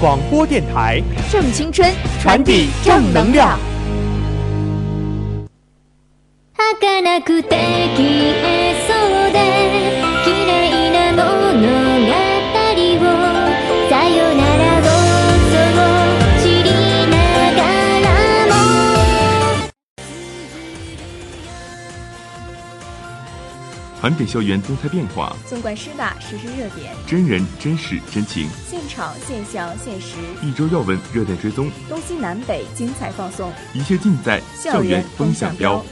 广播电台，正青春，传递正能量。盘点校园动态变化，纵观师大实时热点，真人真事真情，现场现象现实，一周要闻热点追踪，东西南北精彩放送，一切尽在校园风向标。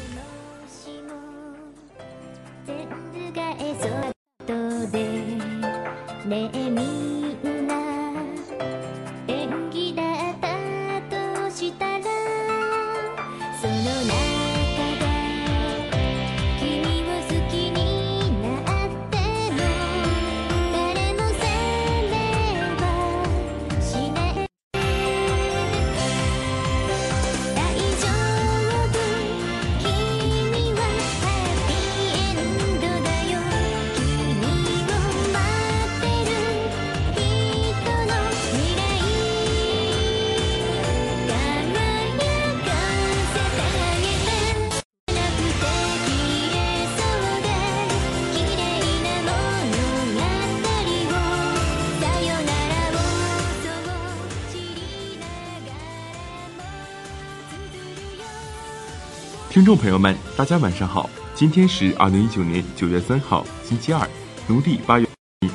听众朋友们，大家晚上好，今天是二零一九年九月三号，星期二，农历八月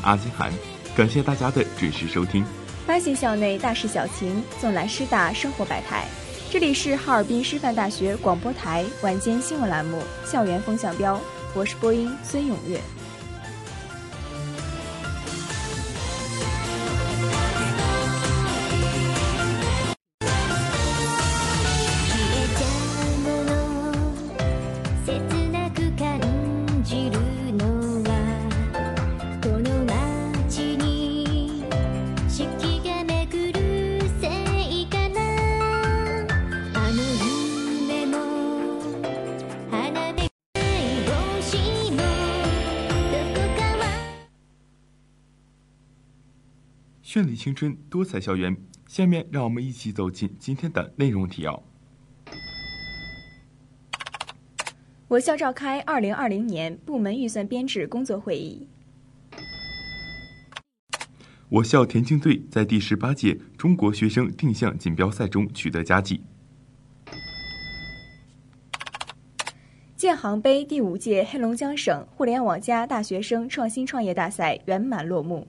阿金寒，感谢大家的准时收听。发现校内大事小情，纵览师大生活百态。这里是哈尔滨师范大学广播台晚间新闻栏目《校园风向标》，我是播音孙永月。绚丽青春，多彩校园。下面让我们一起走进今天的内容提要。我校召开二零二零年部门预算编制工作会议。我校田径队在第十八届中国学生定向锦标赛中取得佳绩。建行杯第五届黑龙江省互联网加大学生创新创业大赛圆满落幕。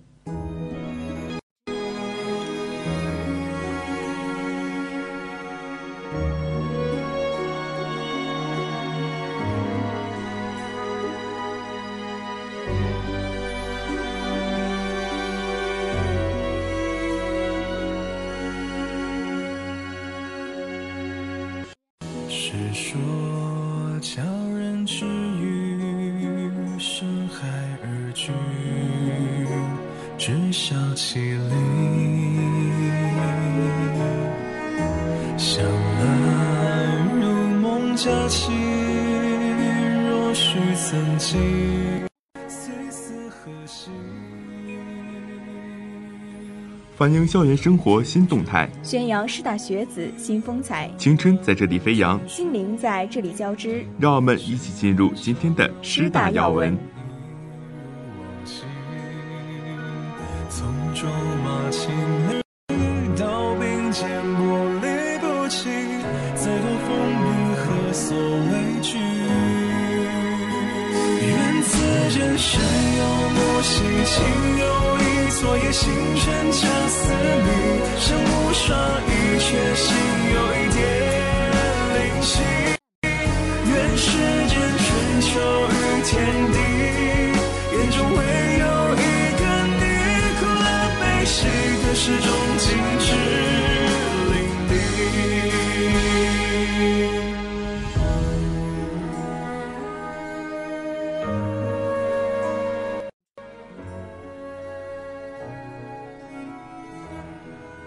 反映校园生活新动态，宣扬师大学子新风采，青春在这里飞扬。心灵在这里交织。让我们一起进入今天的师大要闻。世间春秋与天地，眼中会有一个你，苦乐悲喜的始终尽致淋漓。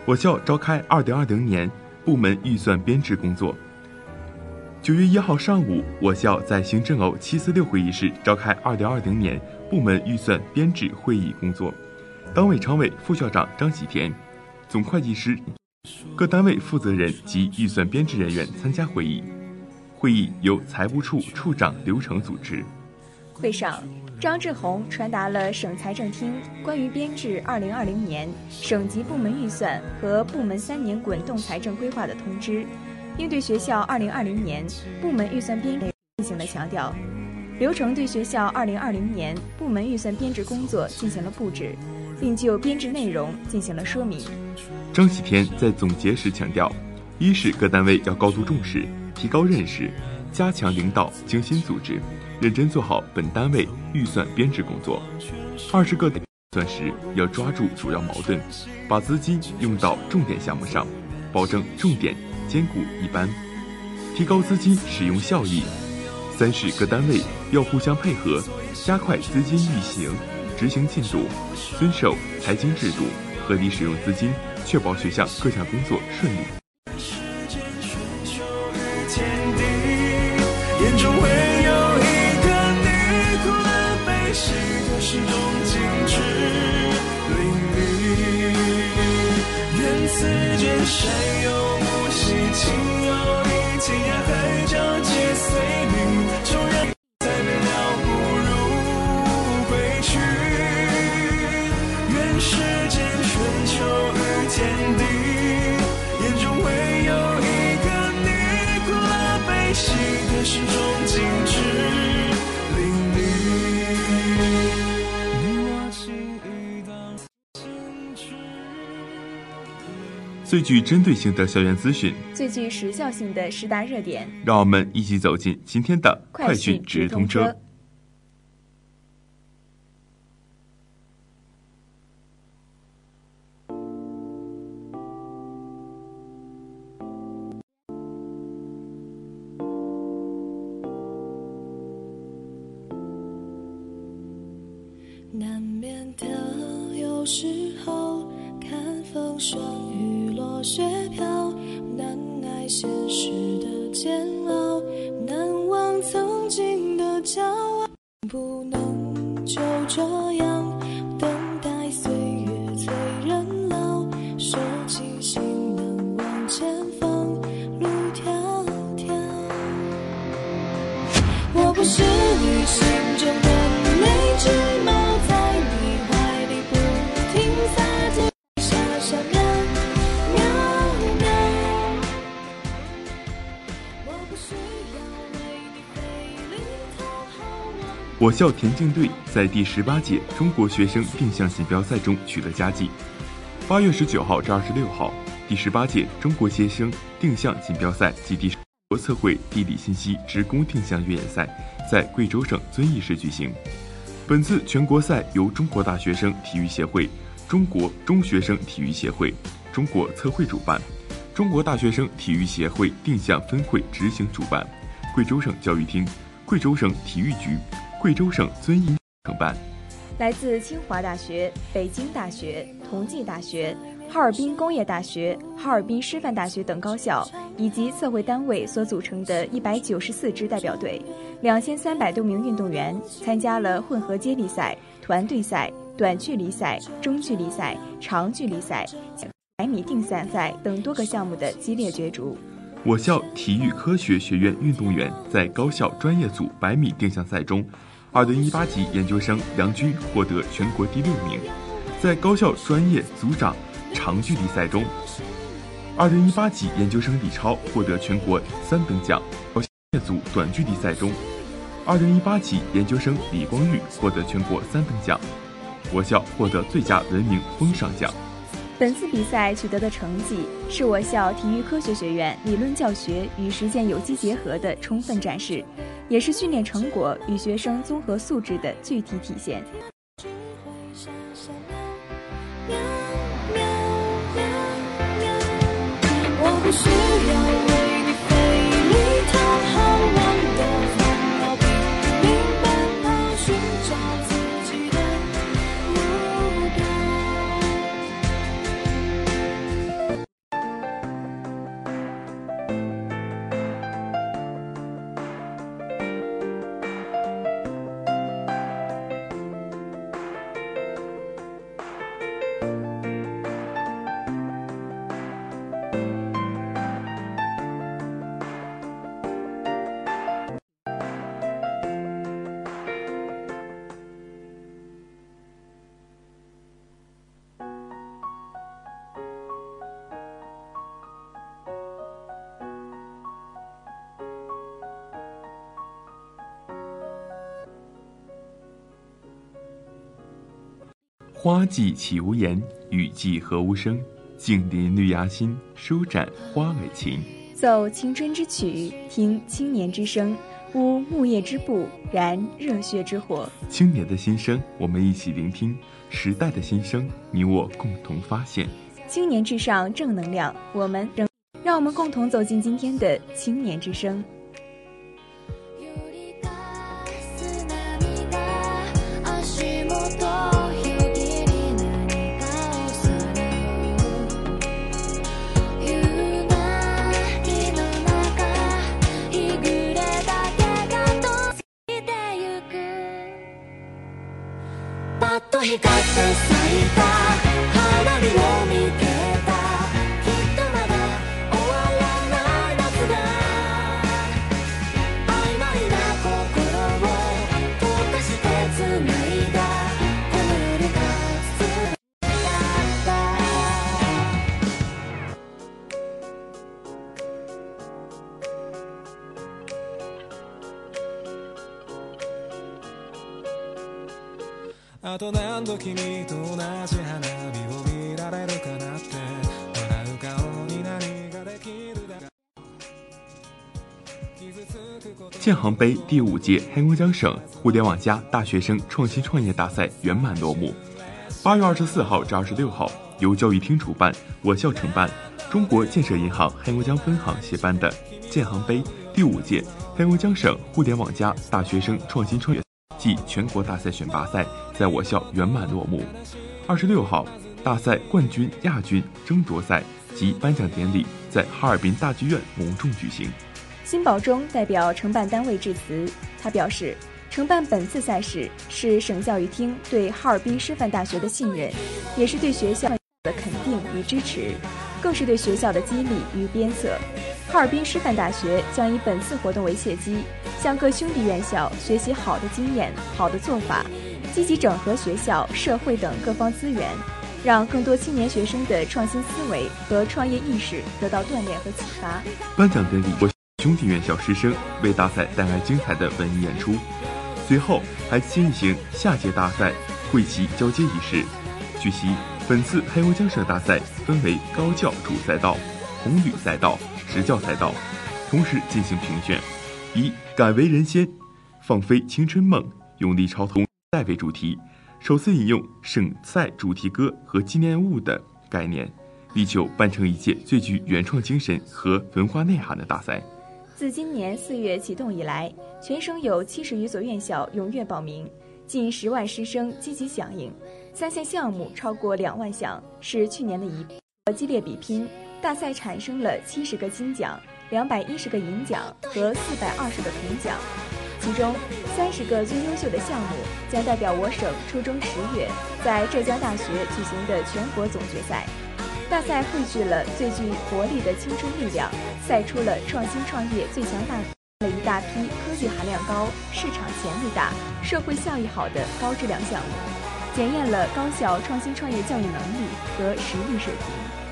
我校召开二零二零年部门预算编制工作。九月一号上午，我校在行政楼七四六会议室召开二零二零年部门预算编制会议工作。党委常委、副校长张喜田、总会计师、各单位负责人及预算编制人员参加会议。会议由财务处处长刘成组织。会上，张志宏传达了省财政厅关于编制2020年省级部门预算和部门三年滚动财政规划的通知，并对学校2020年部门预算编制进行了强调。刘成对学校2020年部门预算编制工作进行了布置，并就编制内容进行了说明。张喜田在总结时强调，一是各单位要高度重视，提高认识，加强领导，精心组织，认真做好本单位预算编制工作；二是各单位预算时要抓住主要矛盾，把资金用到重点项目上，保证重点兼顾一般，提高资金使用效益；三是各单位要互相配合，加快资金运行执行进度，遵守财经制度，合理使用资金，确保学校各项工作顺利。眼中最具针对性的校园资讯，最具时效性的十大热点，让我们一起走进今天的快讯直通车。不能就这样我。校田径队在第十八届中国学生定向锦标赛中取得佳绩。八月十九号至二十六号，第十八届中国学生定向锦标赛及第国测绘地理信息职工定向越野赛在贵州省遵义市举行。本次全国赛由中国大学生体育协会、中国中学生体育协会、中国测绘主办，中国大学生体育协会定向分会执行主办，贵州省教育厅、贵州省体育局、贵州省遵义承办。来自清华大学、北京大学、同济大学、哈尔滨工业大学、哈尔滨师范大学等高校以及测绘单位所组成的一百九十四支代表队，两千三百多名运动员参加了混合接力赛、团队赛、短距离赛、中距离赛、长距离赛、百米定散赛等多个项目的激烈角逐。我校体育科学学院运动员在高校专业组百米定向赛中。二零一八级研究生梁军获得全国第六名，在高校专业组长长距离赛中，二零一八级研究生李超获得全国三等奖；高校业组短距离赛中，二零一八级研究生李光玉获得全国三等奖，我校获得最佳文明风尚奖。本次比赛取得的成绩是我校体育科学学院理论教学与实践有机结合的充分展示。也是训练成果与学生综合素质的具体体现。我不需要。花季岂无言，雨季何无声。静临绿芽心，舒展花蕾情。奏青春之曲，听青年之声。舞木叶之步，燃热血之火。青年的心声，我们一起聆听；时代的心声，你我共同发现。青年至上，正能量。我们仍让我们共同走进今天的青年之声。あとね君と同じ花火を見られるかなって笑う顔に何ができるだ建行杯第五届黑龙江省互联网加大学生创新创业大赛圆满落幕。八月二十四号至二十六号，由教育厅主办，我校承办，中国建设银行黑龙江分行协办的建行杯第五届黑龙江省互联网加大学生创新创业。暨全国大赛选拔赛 在我校圆满落幕。二十六号，大赛冠军、亚军争夺赛及颁奖典礼在哈尔滨大剧院隆重举行。辛宝忠代表承办单位致辞，他表示，承办本次赛事是省教育厅对哈尔滨师范大学的信任，也是对学校的肯定与支持，更是对学校的激励与鞭策。哈尔滨师范大学将以本次活动为契机，向各兄弟院校学习好的经验、好的做法，积极整合学校、社会等各方资源，让更多青年学生的创新思维和创业意识得到锻炼和启发。颁奖典礼，我兄弟院校师生为大赛带来精彩的文艺演出，随后还进行下届大赛会旗交接仪式。据悉，本次黑龙江省大赛分为高教主赛道、红旅赛道。职教赛道，同时进行评选，以“敢为人先，放飞青春梦，勇立超头赛”为主题，首次引用省赛主题歌和纪念物的概念，力求办成一届最具原创精神和文化内涵的大赛。自今年四月启动以来，全省有七十余所院校踊跃报名，近十万师生积极响应，参赛项目超过两万项，是去年的一。激烈比拼，大赛产生了七十个金奖、两百一十个银奖和四百二十个铜奖。其中，三十个最优秀的项目将代表我省初中十月在浙江大学举行的全国总决赛。大赛汇聚了最具活力的青春力量，赛出了创新创业最强大了一大批科技含量高、市场潜力大、社会效益好的高质量项目，检验了高校创新创业教育能力和实力水平。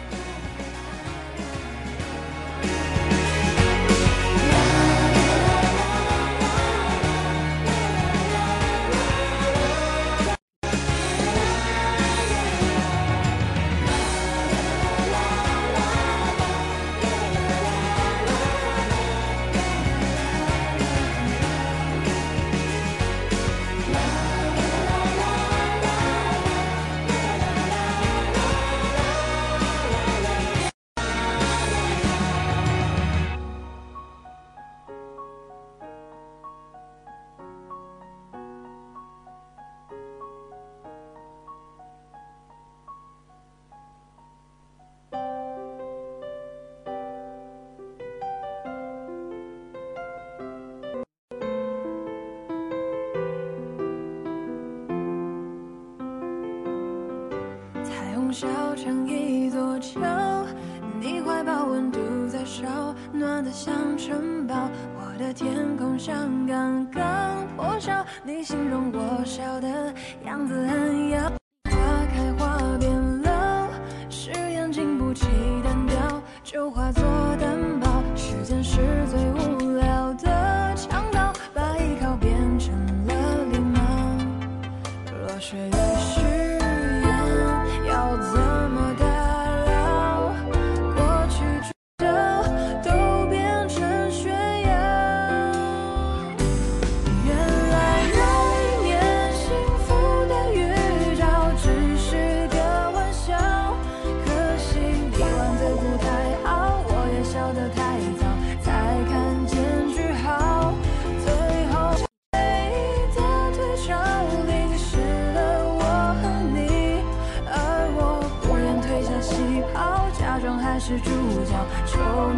小城一座桥，你怀抱温度在烧，暖得像城堡。我的天空像刚刚破晓，你形容我笑的样子很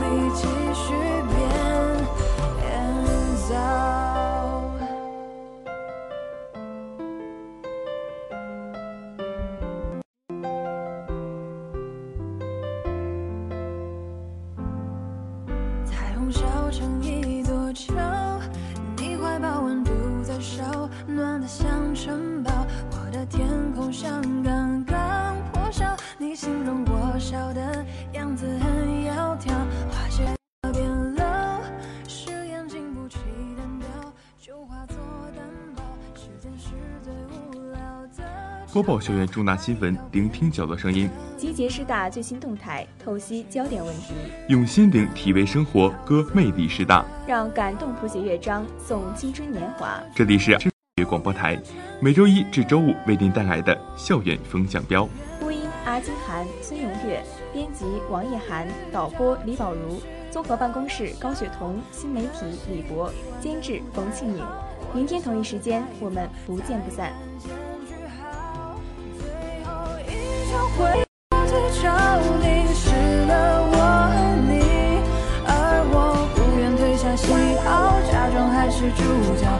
你继续变变糟。彩虹小城一座桥，你怀抱温度在烧，暖得像城堡。我的天空像刚播报校园重大新闻，聆听角落声音，集结师大最新动态，透析焦点问题，用心灵体味生活，歌魅力师大。让感动谱写乐章，送青春年华。这里是知觉广播台，每周一至周五为您带来的校园风向标。播音阿金涵、孙永月，编辑王叶涵，导播李宝如，综合办公室高雪彤，新媒体李博，监制冯庆颖。明天同一时间，我们不见不散。主角，